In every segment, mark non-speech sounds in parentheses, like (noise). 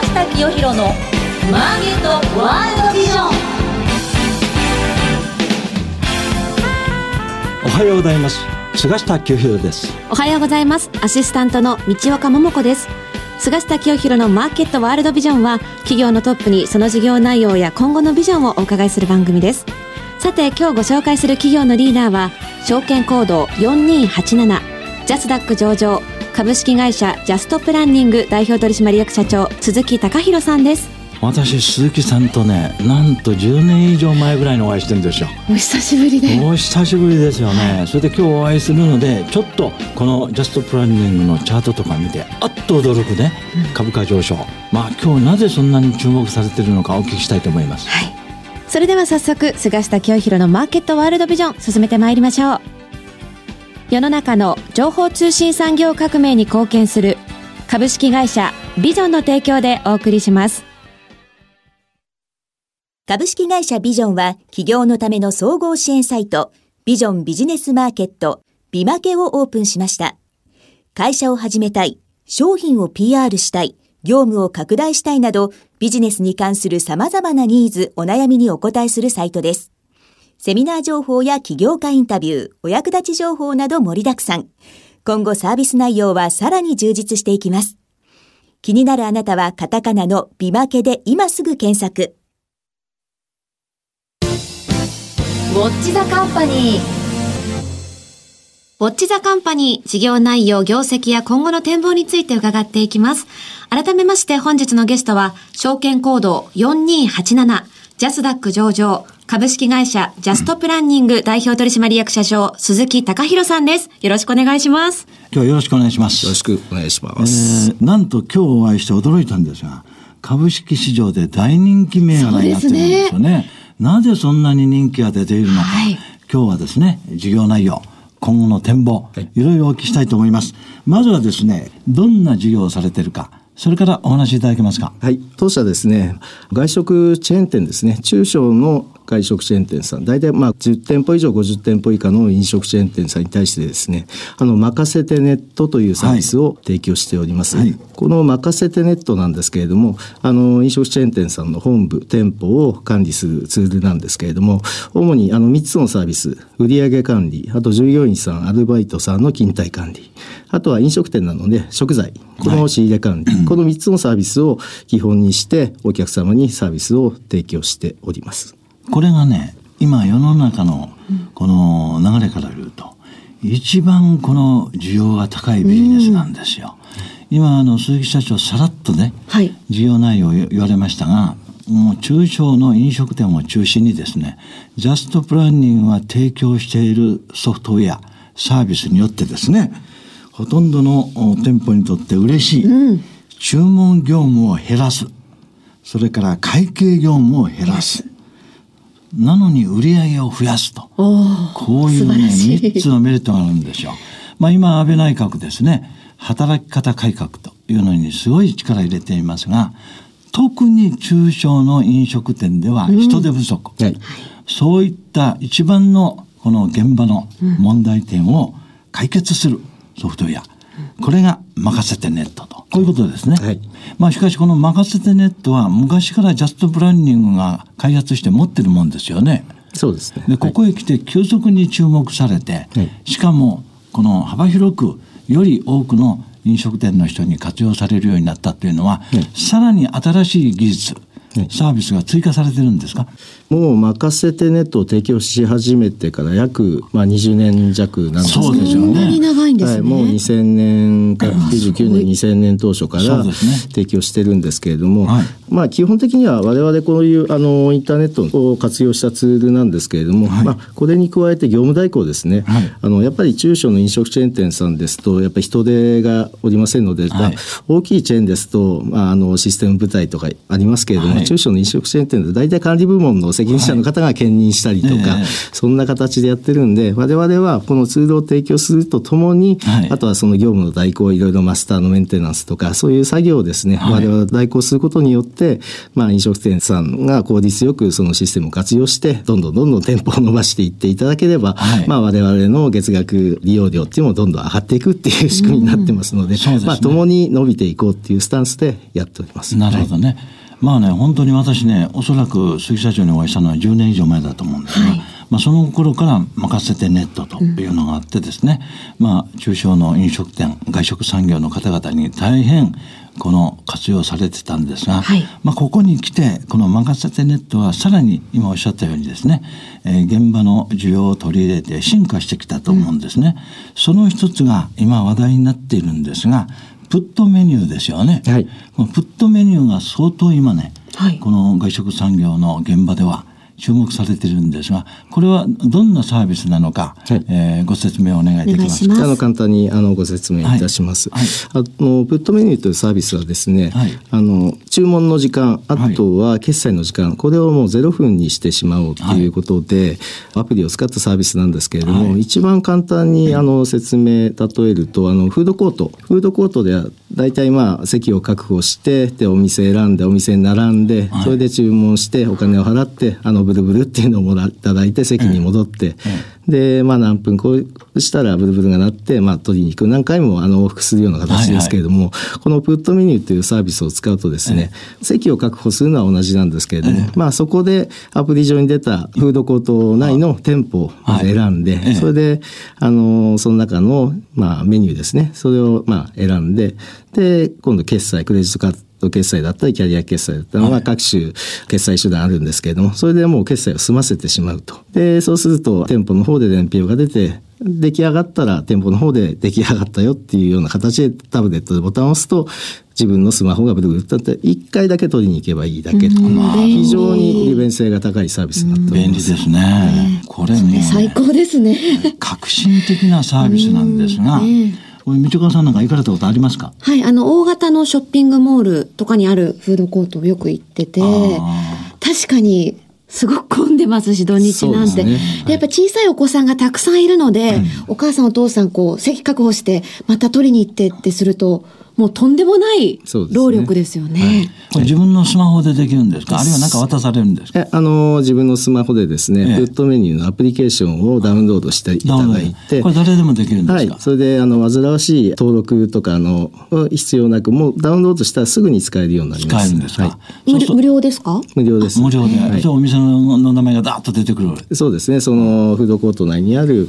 下清弘のマーケットワールドビジョン。おはようございます。菅下清弘です。おはようございます。アシスタントの道岡桃子です。菅下清弘のマーケットワールドビジョンは企業のトップにその事業内容や今後のビジョンをお伺いする番組です。さて今日ご紹介する企業のリーダーは証券コード4287ジャスダック上場株式会社ジャストプランニング代表取締役社長鈴木貴弘さんです。私鈴木さんとねなんと10年以上前ぐらいにお会いしてるんですよ。お久しぶりで。お久しぶりですよね。それで今日お会いするのでちょっとこのジャストプランニングのチャートとか見てあっと驚くね、株価上昇。まあ今日なぜそんなに注目されてるのかお聞きしたいと思います。はい。それでは早速菅下清弘のマーケットワールドビジョン進めてまいりましょう世の中の情報通信産業革命に貢献する株式会社ビジョンの提供でお送りします株式会社ビジョンは企業のための総合支援サイトビジョンビジネスマーケットビマケをオープンしました。会社を始めたい、商品を PR したい、業務を拡大したいなどビジネスに関する様々なニーズ、お悩みにお答えするサイトです。セミナー情報や起業家インタビュー、お役立ち情報など盛りだくさん。今後サービス内容はさらに充実していきます。気になるあなたはカタカナのビマケで今すぐ検索。ウォッチザカンパニーウォッチザカンパニー事業内容、業績や今後の展望について伺っていきます。改めまして本日のゲストは、証券コード4287、ジャスダック上場、株式会社ジャストプランニング代表取締役社長、鈴木貴弘さんです。よろしくお願いします。今日はよろしくお願いします。よろしくお願いしまえす。ーなんと今日お会いして驚いたんですが株式市場で大人気銘柄になってるんですよね。なぜそんなに人気が出ているのか、はい。今日はですね事業内容今後の展望、はい。い、ろいろお聞きしたいと思います。まずはですねどんな事業をされているかそれからお話しいただけますか。はい、当社ですね、外食チェーン店ですね、中小の外食チェーン店さん、大体まあ10店舗以上50店舗以下の飲食チェーン店さんに対してですね、あの、任せてネットというサービスを提供しております。はいこの任せてネットなんですけれども、あの、飲食チェーン店さんの本部、店舗を管理するツールなんですけれども、主にあの3つのサービス、売上管理、あと従業員さん、アルバイトさんの勤怠管理、あとは飲食店なので食材、この仕入れ管理、(clears throat) この3つのサービスを基本にしてお客様にサービスを提供しております。これがね今世の中のこの流れから言うと一番この需要が高いビジネスなんですよ、今あの鈴木社長さらっとね、はい。事業内容を言われましたがもう中小の飲食店を中心にですねジャストプランニングが提供しているソフトウェアサービスによってですねほとんどのお店舗にとって嬉しい、注文業務を減らす。それから会計業務を減らすなのに売り上げを増やすと。こういうね、3つのメリットがあるんですよ。まあ今、安倍内閣ですね、働き方改革というのにすごい力入れていますが、特に中小の飲食店では人手不足。はい。そういった一番のこの現場の問題点を解決するソフトウェア。これが任せてネットと。こういうことですね。はいまあしかしこの任せてネットは昔からジャストプランニングが開発して持ってるもんですよね。そうですね。でここへ来て急速に注目されて、はいしかもこの幅広くより多くの飲食店の人に活用されるようになったというのは、さらに新しい技術、サービスが追加されてるんですか？もう任せてネットを提供し始めてから約、まあ、20年弱なんですけど。そうですよね。そんなに長いんですね。はい、もう2000年から99年2000年当初から提供してるんですけれども、はい。まあ基本的には我々こういうあのインターネットを活用したツールなんですけれども、はい。まあこれに加えて業務代行ですね、はい。あのやっぱり中小の飲食チェーン店さんですとやっぱり人手がおりませんので、大きいチェーンですと、まあ、あのシステム部隊とかありますけれども、はい中小の飲食チェーン店で大体管理部門の責任者の方が兼任したりとか、ええ。そんな形でやってるんで、我々はこのツールを提供するとともに、はい。あとはその業務の代行、いろいろマスターのメンテナンスとか、そういう作業をですね、はい。我々が代行することによって、まあ飲食店さんが効率よくそのシステムを活用して、どんどんどんどん店舗を伸ばしていっていただければ、はい。まあ我々の月額利用料っていうのもどんどん上がっていくっていう仕組みになってますので、まあ共に伸びていこうっていうスタンスでやっております。なるほどね。まあね、本当に私ね、おそらく鈴木社長にお会いしたのは10年以上前だと思うんですが、まあその頃から任せてネットというのがあってですね、まあ中小の飲食店、外食産業の方々に大変この活用されてたんですが、はい。まあここに来て、この任せてネットはさらに今おっしゃったようにですね、えー現場の需要を取り入れて進化してきたと思うんですね。その一つが今話題になっているんですが、プットメニューですよね。はいこのプットメニューが相当今ね、はいこの外食産業の現場では注目されているんですが、これはどんなサービスなのか、はい。えーご説明をお願いできますか？あの簡単にあのご説明いたします。はい。あのプットメニューというサービスはですね、はい。あの注文の時間、あとは決済の時間、これをもう0分にしてしまおうということで、アプリを使ったサービスなんですけれども、はい。一番簡単にあの説明例えると、あのフードコート、フードコートでは大体まあ席を確保して、でお店選んでお店に並んで、はい。それで注文してお金を払って、あのブルブルっていうのをもらいただいて席に戻って、で、まあ何分こうしたらブルブルが鳴って、まあ取りに行く。何回もあの往復するような形ですけれども、このプットメニューというサービスを使うとですね、席を確保するのは同じなんですけれども、まあそこでアプリ上に出たフードコート内の店舗を選んで、はいええ。それで、あの、その中の、まあメニューですね、それをまあ選んで、で、今度決済、クレジットカード決済だったり、キャリア決済だったり、まあ各種決済手段あるんですけれども、それでもう決済を済ませてしまうと。で、そうすると店舗の方で伝票が出て、出来上がったら店舗の方で出来上がったよっていうような形でタブレットでボタンを押すと、自分のスマホがブルブルってって、一回だけ取りに行けばいいだけと。非常に利便性が高いサービスになっております。便利ですね。これね、最高ですね。革新的なサービスなんですが、これ道川さんなんか行かれたことありますか？はい、あの、大型のショッピングモールとかにあるフードコートをよく行っててあ、確かに、すごく混んでますし、土日なんて。で,、ですね。やっぱ小さいお子さんがたくさんいるので、お母さんお父さん、こう、席確保して、また取りに行ってってすると、もうとんでもない労力ですよね。これ自分のスマホでできるんですか？あるいは何か渡されるんですか？えあの自分のスマホでですね、ええ。フットメニューのアプリケーションをダウンロードしていただいて、これ誰でもできるんではい。それであの煩わしい登録とかあの必要なくもうダウンロードしたらすぐに使えるようになります。使えるんですか、はい。無料無料ですか？無料です。無料で、はい。じゃあお店のの名前がダーッと出てくる。そうですね。そのフードコート内にある、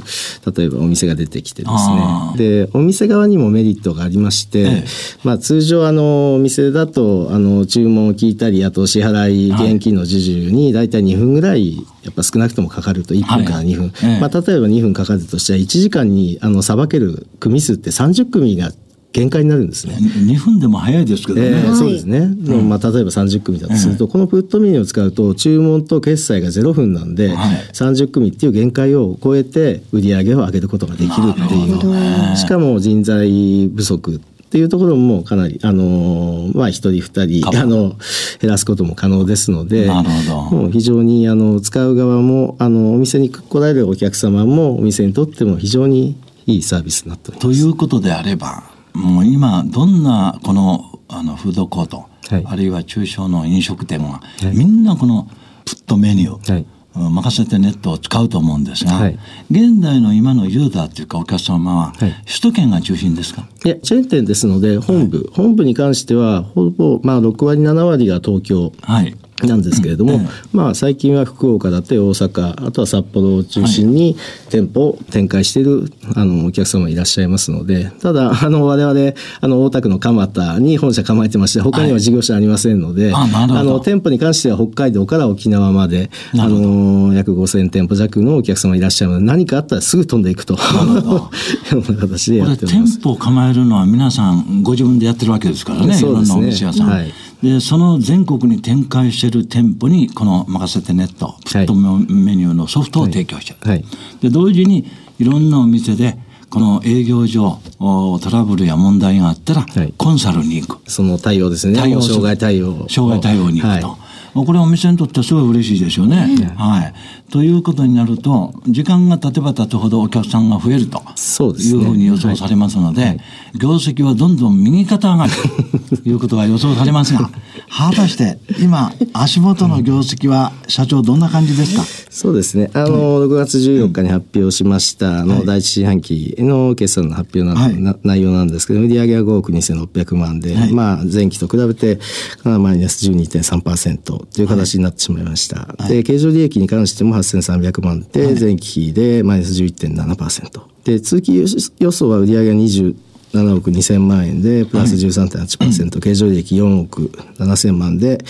例えばお店が出てきてですね。で、お店側にもメリットがありまして、ええまあ通常あの、お店だと、あの、注文を聞いたり、あと支払い、はい現金の受注に大体2分ぐらい、やっぱ少なくともかかると、1分から2分。はいええまあ例えば2分かかるとしたら、1時間に、あの、さばける組数って30組が限界になるんですね。2分でも早いですけどね。えーはいそうですね。でもまあ、例えば30組だとすると、このプットメニューを使うと、注文と決済が0分なんで、はい30組っていう限界を超えて、売り上げを上げることができるっていう。しかも人材不足っていうところもかなり、あのーまあ、一人二人、ああの、減らすことも可能ですので、なるほど。もう非常に、あの、使う側も、あの、お店に来られるお客様も、お店にとっても非常にいいサービスになっております。ということであれば、もう今、どんなこのあのフードコート、はい。あるいは中小の飲食店は、はい。みんなこのプットメニュー、はい。うん任せてネットを使うと思うんですが、はい。現代の今のユーザーというかお客様は、はい。首都圏が中心ですか？いや、チェーン店ですので、本部、本部に関しては、ほぼ、まあ、6割、7割が東京。はい。なんですけれども、うん。えまあ、最近は福岡だって大阪、あとは札幌を中心に店舗を展開している、あの、お客様いらっしゃいますので、ただ、あの、我々、あの、大田区の蒲田に本社構えてまして、他には事業者ありませんので、あの、店舗に関しては北海道から沖縄まで、あの、約5000店舗弱のお客様いらっしゃるので、何かあったらすぐ飛んでいくと、ほど。(laughs) ような形でやっております。舗を構えるのは皆さんご自分でやってるわけですからね、いろんなそうですね。お店屋さん。はい。で、その全国に展開している店舗に、この任せてネット、プットメニューのソフトを提供してる。はいで、同時にいろんなお店で、この営業上、おトラブルや問題があったら、はいコンサルに行く。その対応ですね。対応障害対応。障害対応に行くと。はこれはお店にとってはすごい嬉しいですよね。はい。ということになると、時間が経てば経つほどお客さんが増えると。いうそうですね。ふうに予想されますので、業績はどんどん右肩上がり。と (laughs) いうことが予想されますが、果たして今、足元の業績は社長どんな感じですか？そうですね。あの、6月14日に発表しました、あの、第一四半期の決算の発表な,、はい。な内容なんですけど、売上は5億2600万で、はい。まあ、前期と比べて、まあマイナス12.3%という形になってしまいました。で、経常利益に関しても8300万で、前期比でマイナス11.7%。で、通期予想は売上が20 7億2000万円で、プラス13.8%、経常利益4億7000万で、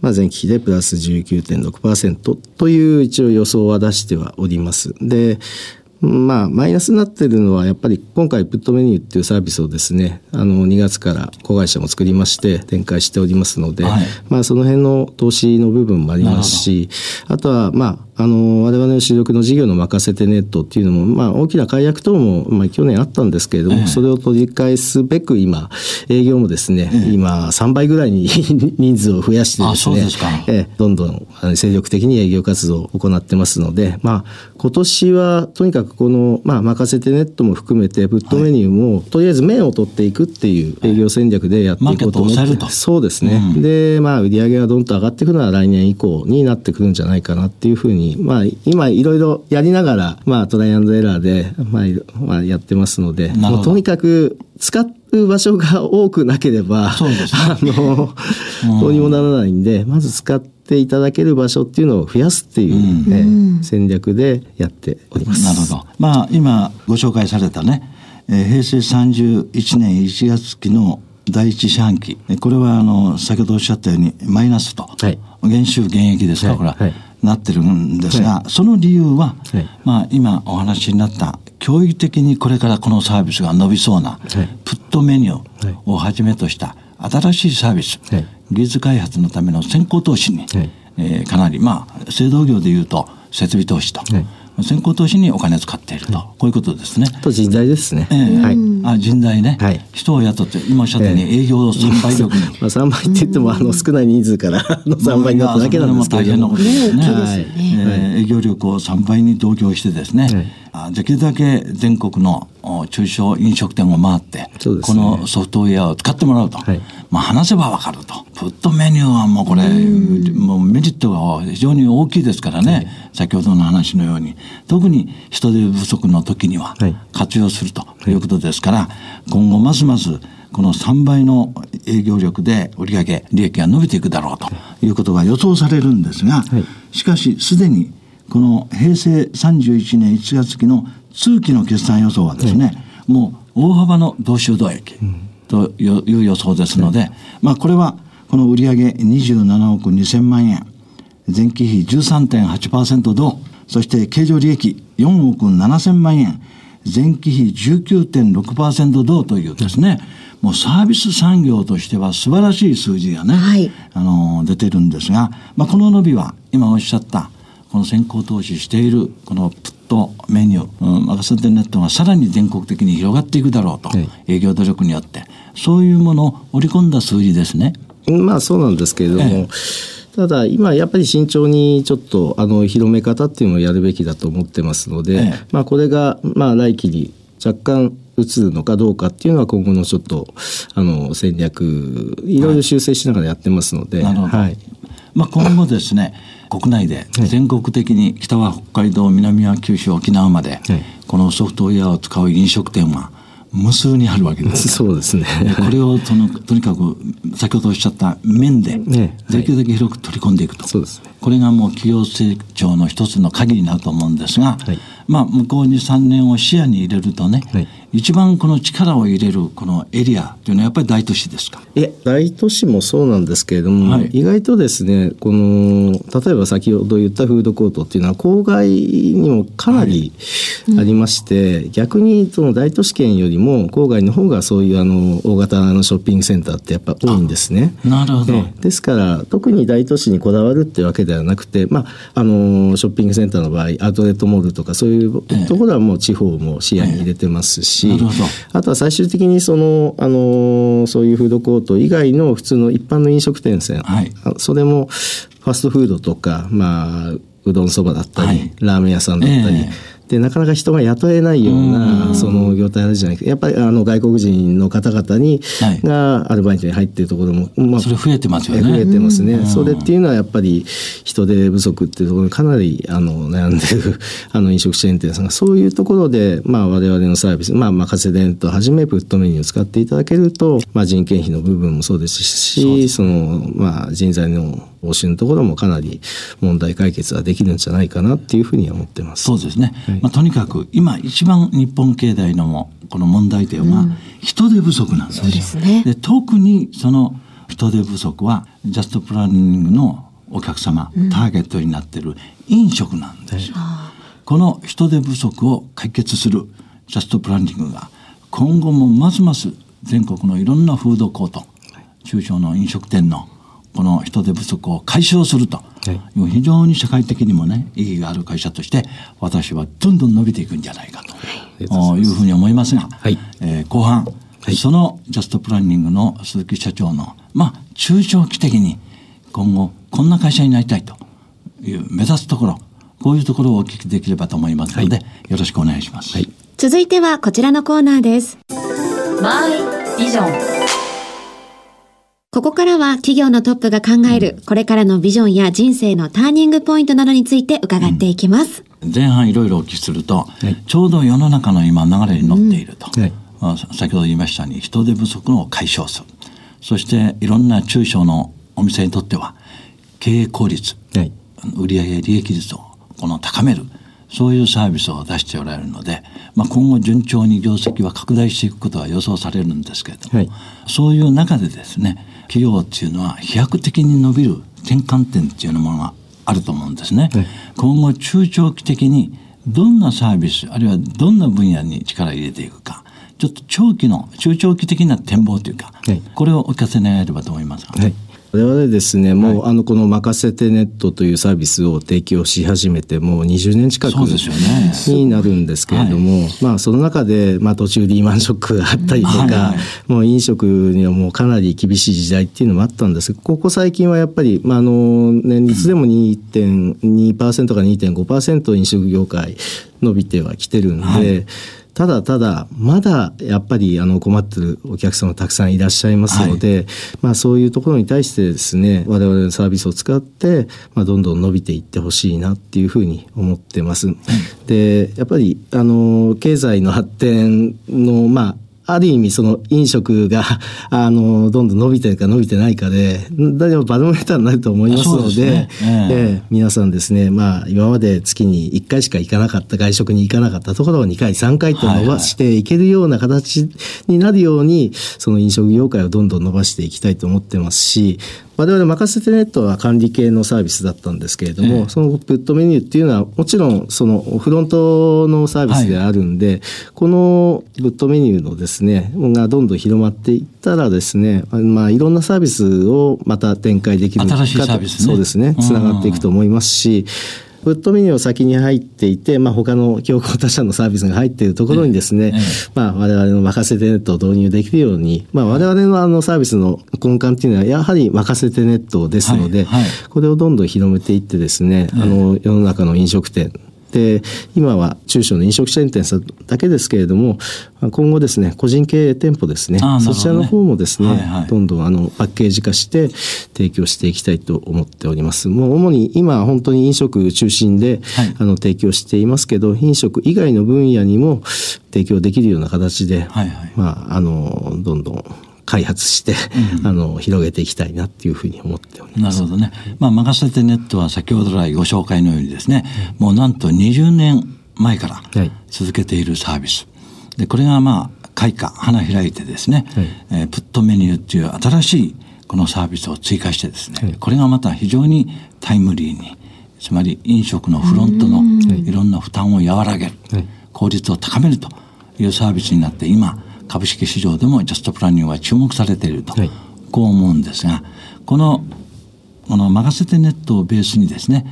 まあ、前期比でプラス19.6%という一応予想は出してはおります。で、まあ、マイナスになってるのは、やっぱり今回、プットメニューっていうサービスをですね、あの、2月から子会社も作りまして、展開しておりますので、はいまあ、その辺の投資の部分もありますし、あとは、まあ、あの、我々の主力の事業の任せてネットっていうのも、まあ、大きな解約等も、まあ、去年あったんですけれども、それを取り返すべく今、営業もですね、今、3倍ぐらいに (laughs) 人数を増やしてですね、ええどんどん精力的に営業活動を行ってますので、まあ、今年はとにかくこの、まあ、任せてネットも含めて、プットメニューも、とりあえず面を取っていくっていう営業戦略でやっていこうと思って、そうですね。で、まあ、売上がどんと上がっていくのは来年以降になってくるんじゃないかなっていうふうに、まあ、今いろいろやりながら、まあ、トライアンドエラーで、まあまあ、やってますので、とにかく使う場所が多くなければ、そうですねあの、どうにもならないんで、まず使っていただける場所っていうのを増やすっていう、ね戦略でやっております。なるほど。まあ、今ご紹介されたね、えー平成31年1月期の第一四半期。えこれは、あの、先ほどおっしゃったように、マイナスと。はい減収減益ですか、はいこれは、はいなってるんですが、その理由は、はい。まあ、今お話になった、驚異的にこれからこのサービスが伸びそうな、プットメニューをはじめとした新しいサービス、はい。技術開発のための先行投資に、はい。えーかなり、まあ、製造業でいうと設備投資と、はい先行投資にお金使っていると、こういうことですね。あと人材ですね。ええ。はい。あ人材ね、はい。人を雇って、今おっしゃったように営業3倍力に。(laughs) まあ、3倍って言っても、あの、少ない人数からの3倍になっただけなんですけれど大変なことですね。はい。えー営業力を3倍に同居してですね、はい。あできるだけ全国のお中小飲食店を回って、ね。このソフトウェアを使ってもらうと、はいまあ話せばわかると。プットメニューはもうこれ、もうメリットが非常に大きいですからね、先ほどの話のように、特に人手不足の時にははい。活用するとい。うことですから、今後ますますこの3倍の営業力で売上利益が伸びていくだろうとい。うことが予想されるんですが、しかしすでにこの平成31年1月期の通期の決算予想はですね、もう大幅の同収同益という予想ですので、まあこれはこの売上27億2000万円、前期比13.8%増、そして経常利益4億7000万円、前期比19.6%増というですね、もうサービス産業としては素晴らしい数字がね、はい。あの出てるんですが、まあ、この伸びは今おっしゃったこの先行投資しているこのプットメニュー、うん、マガセンテネットがさらに全国的に広がっていくだろうと、はい。営業努力によって。そういうものを織り込んだ数字ですね。まあそうなんですけれども、えただ今やっぱり慎重にちょっとあの広め方っていうのをやるべきだと思ってますので、ええ。まあこれがまあ来期に若干移るのかどうかっていうのは今後のちょっとあの戦略いろいろ修正しながらやってますので、はい、まあ、今後ですね国内で全国的に北は北海道南は九州沖縄まで、このソフトウェアを使う飲食店は無数にあるわけです。そうですね。でこれをとのとにかく先ほどおっしゃった面でねできるだけ広く取り込んでいくと、そうですね。これがもう企業成長の一つの鍵になると思うんですが、はい。まあ向こうに3年を視野に入れるとね、はい一番この力を入れるこのエリアというのはやっぱり大都市ですか？いや大都市もそうなんですけれども、はい意外とですねこの例えば先ほど言ったフードコートっていうのは郊外にもかなりありまして、逆にその大都市圏よりも郊外の方がそういうあの大型のショッピングセンターってやっぱ多いんですね。なるほど。ええですから特に大都市にこだわるってわけではなくて、まあ、あのショッピングセンターの場合アウトレットモールとかそういうところはもう地方も視野に入れてますし、しなるほど。あとは最終的にその、あのそういうフードコート以外の普通の一般の飲食店線、はい。あそれもファストフードとか、まあ、うどんそばだったり、はい。ラーメン屋さんだったり、えでなかなか人が雇えないよううなん。その業態あるじゃないかやっぱりあの外国人の方々に、はい。がアルバイトに入っているところも、まあそれ増えてますよね。増えてますね、うん。それっていうのはやっぱり人手不足っていうところにかなりあの悩んでる (laughs) あの飲食チェーン店さんがそういうところで、まあ、我々のサービス、まあ、任せ伝とはじめプットメニューを使っていただけると、まあ、人件費の部分もそうですしその、まあ、人材の報酬のところもかなり問題解決はできるんじゃないかなっていうふうには思ってます。そうですね、はいまあ、とにかく今一番日本経済のもこの問題点は人手不足なんですよ、そうですね。で特にその人手不足はジャストプランニングのお客様、ターゲットになっている飲食なんですよ、この人手不足を解決するジャストプランニングが今後もますます全国のいろんなフードコート、中小の飲食店のこの人手不足を解消すると。はい。非常に社会的にもね意義がある会社として私はどんどん伸びていくんじゃないかと。りがとうございいうふうに思いますが、はい。えー後半、そのジャストプランニングの鈴木社長のまあ中長期的に今後こんな会社になりたいという目指すところこういうところをお聞きできればと思いますので、よろしくお願いします。はい。続いてはこちらのコーナーです。マイビジョンここからは企業のトップが考えるこれからのビジョンや人生のターニングポイントなどについて伺っていきます。前半いろいろお聞きすると、い。ちょうど世の中の今流れに乗っていると、はいまあ先ほど言いましたように人手不足の解消する。そしていろんな中小のお店にとっては経営効率はい。売上利益率をこの高めるそういうサービスを出しておられるので、まあ、今後順調に業績は拡大していくことは予想されるんですけれども、はいそういう中でですね企業っていうのは飛躍的に伸びる転換点っていうものがあると思うんですね。はい今後中長期的にどんなサービスあるいはどんな分野に力を入れていくかちょっと長期の中長期的な展望というか、はいこれをお聞かせ願えればと思いますが。はい。我々ですね、もう、あの、この任せてネットというサービスを提供し始めて、もう20年近くになるんですけれども、まあ、その中で、まあ、途中リーマンショックがあったりとか、はいはいもう飲食にはもうかなり厳しい時代っていうのもあったんですがここ最近はやっぱり、まあ、あの、年率でも2.2%か2.5%飲食業界伸びてはきてるんで、はいただただまだやっぱりあの困ってるお客様たくさんいらっしゃいますので、まあそういうところに対してですね我々のサービスを使って、まあ、どんどん伸びていってほしいなっていうふうに思ってます。でやっぱりあの経済の発展のまあある意味その飲食が (laughs) あのどんどん伸びてるか伸びてないかでだいぶバロメーターになると思いますのでね。ええええ。皆さんですねまあ今まで月に1回しか行かなかった外食に行かなかったところを2回3回と伸ばしていけるような形になるようにその飲食業界をどんどん伸ばしていきたいと思ってますし我々任せてネットは管理系のサービスだったんですけれども、ええ。そのプットメニューっていうのはもちろんそのフロントのサービスであるんで、このプットメニューのですねがどんどん広まっていったらですねまあいろんなサービスをまた展開できる新しいサービスね。そうですねつながっていくと思いますし、プットメニューを先に入っていて、まあ、他の競合他社のサービスが入っているところにですね、ええ。まあ、我々の任せてネットを導入できるように、まあ、我々のあのサービスの根幹っていうのはやはり任せてネットですので、はい。はい。これをどんどん広めていってですね、あの世の中の飲食店で今は中小の飲食チェーン店さんだけですけれども今後ですね個人経営店舗ですねね。そちらの方もですね、はいはい。どんどんあのパッケージ化して提供していきたいと思っております。もう主に今本当に飲食中心で、はい。あの提供していますけど飲食以外の分野にも提供できるような形で、はいはい。まああのどんどん開発して、あの広げていきたいなっていうふうに思っております。なるほどね。まあ、任せてネットは先ほど来ご紹介のようにですね、もうなんと20年前からはい。続けているサービス。で、これがまあ、開花、花開いてですね、はい。えープットメニューっていう新しいこのサービスを追加してですね、はい。これがまた非常にタイムリーに、つまり飲食のフロントのいろんな負担を和らげる、はい。効率を高めるというサービスになって、今、株式市場でもジャストプランニングは注目されていると、はい。こう思うんですが、このこの任せてネットをベースにですね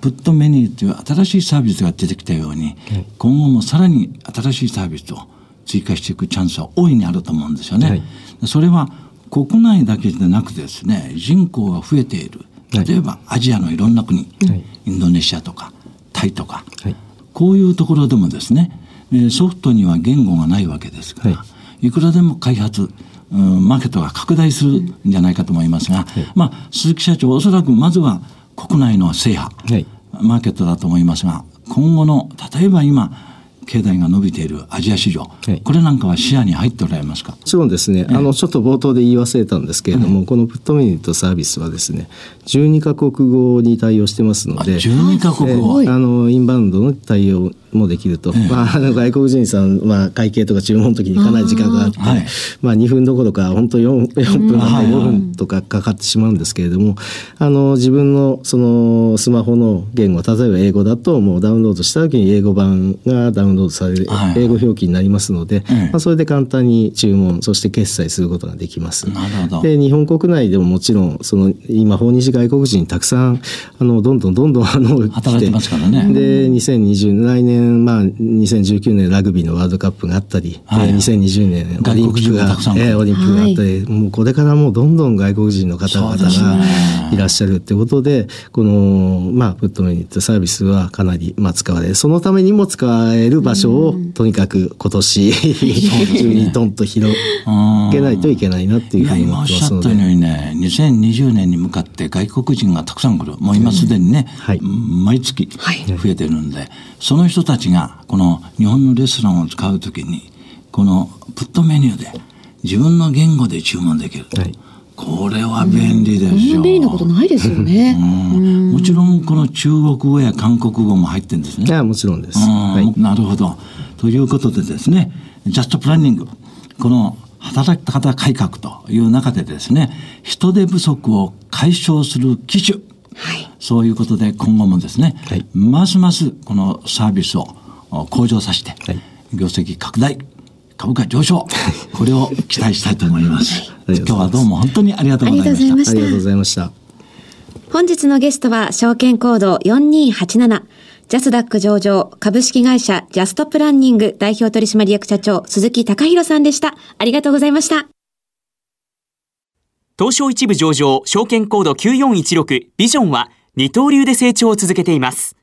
プットメニューという新しいサービスが出てきたように、今後もさらに新しいサービスを追加していくチャンスは大いにあると思うんですよね。はい。それは国内だけでなくですね人口が増えている。はい。例えばアジアのいろんな国、はい。インドネシアとかタイとか、はい。こういうところでもですねえーソフトには言語がないわけですから、、はいくらでも開発うんマーケットが拡大するんじゃないかと思いますが、まあ、鈴木社長おそらくまずは国内の制覇、はい。マーケットだと思いますが今後の例えば今経済が伸びているアジア市場、はい。これなんかは視野に入っておられますか？もちろんですね、あのちょっと冒頭で言い忘れたんですけれども、このプットメニューとサービスはですね12カ国語に対応してますのあで12カ国語、えーあのインバウンドの対応もできると、まあ、あの外国人さん、まあ、会計とか注文の時にかなり時間があってはい。まあ、2分どころか本当 4, 4分半はい5分とかかかってしまうんですけれども、あの自分のそのスマホの言語例えば英語だともうダウンロードした時に英語版がダウンロードされる、はい英語表記になりますので、ええ。まあ、それで簡単に注文そして決済することができます。なるほど。で日本国内でももちろんその今訪日外国人たくさんあのどんどんどんどんあの働いてますからね。で2020来年まあ2019年ラグビーのワールドカップがあったり、はいえー2020年オリンピックがオリンピックがあったり、もうこれからもうどんどん外国人の方々がね。いらっしゃるってことでこのまあプットメニューってサービスはかなりまあ使われる。そのためにも使える場所をとにかく今年中にドンと広げないといけないなっていいうやふうに思今おってしますので。ゃったよう。にね2020年に向かって外国人がたくさん来る。もう今すでにね、はい。毎月増えてるんで、その人たちがこの日本のレストランを使うときにこのプットメニューで自分の言語で注文できる、はいこれは便利ですこんなよ、便利なことないですよね。うん。もちろんこの中国語や韓国語も入ってるんですね。いやもちろんです。なるほど。ということでですね、ジャストプランニング、この働き方改革という中でですね、人手不足を解消する機種、そういうことで今後もですね、はい。ますますこのサービスをお向上させて、はい。業績拡大、株価上昇、(laughs) これを期待したいと思います。今日はどうも本当にありがとうございました。ありがとうございましたありがとうございました。本日のゲストは証券コード4287ジャスダック上場株式会社ジャストプランニング代表取締役社長鈴木隆弘さんでした。ありがとうございました。東証一部上場、証券コード9416ビジョンは二刀流で成長を続けています。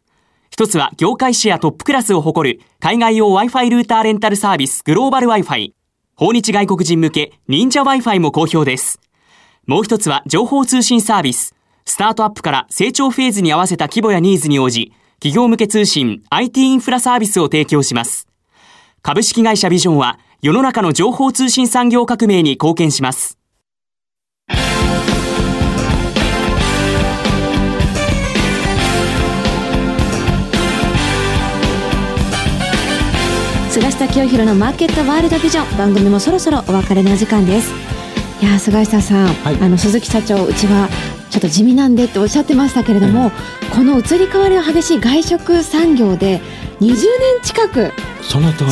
一つは業界シェアトップクラスを誇る海外用 Wi-Fi ルーターレンタルサービスグローバル Wi-Fi。訪日外国人向け忍者 Wi-Fi も好評です。もう一つは情報通信サービス。スタートアップから成長フェーズに合わせた規模やニーズに応じ、企業向け通信 IT インフラサービスを提供します。株式会社ビジョンは世の中の情報通信産業革命に貢献します。菅下清弘のマーケットワールドビジョン。番組もそろそろお別れの時間です。いやー菅下さん、はいあの鈴木社長うちはちょっと地味なんでっておっしゃってましたけれども、この移り変わりの激しい外食産業で20年近く。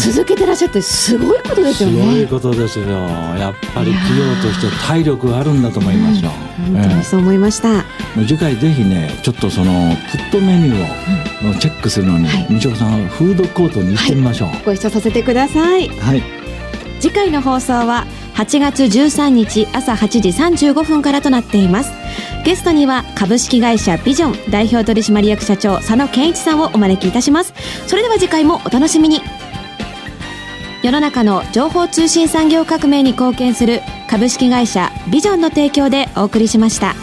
続けてらっしゃってすごいことですよすごいねことですよ。やっぱり企業として体力があるんだと思いますよ。本当にそう思いました、もう次回ぜひねちょっとそのプットメニューをチェックするのに、はいみちおさんフードコートに行ってみましょう。ご一緒させてくださいはい。次回の放送は8月13日朝8時35分からとなっています。ゲストには株式会社ビジョン代表取締役社長佐野健一さんをお招きいたします。それでは次回もお楽しみに。世の中の情報通信産業革命に貢献する株式会社ビジョンの提供でお送りしました。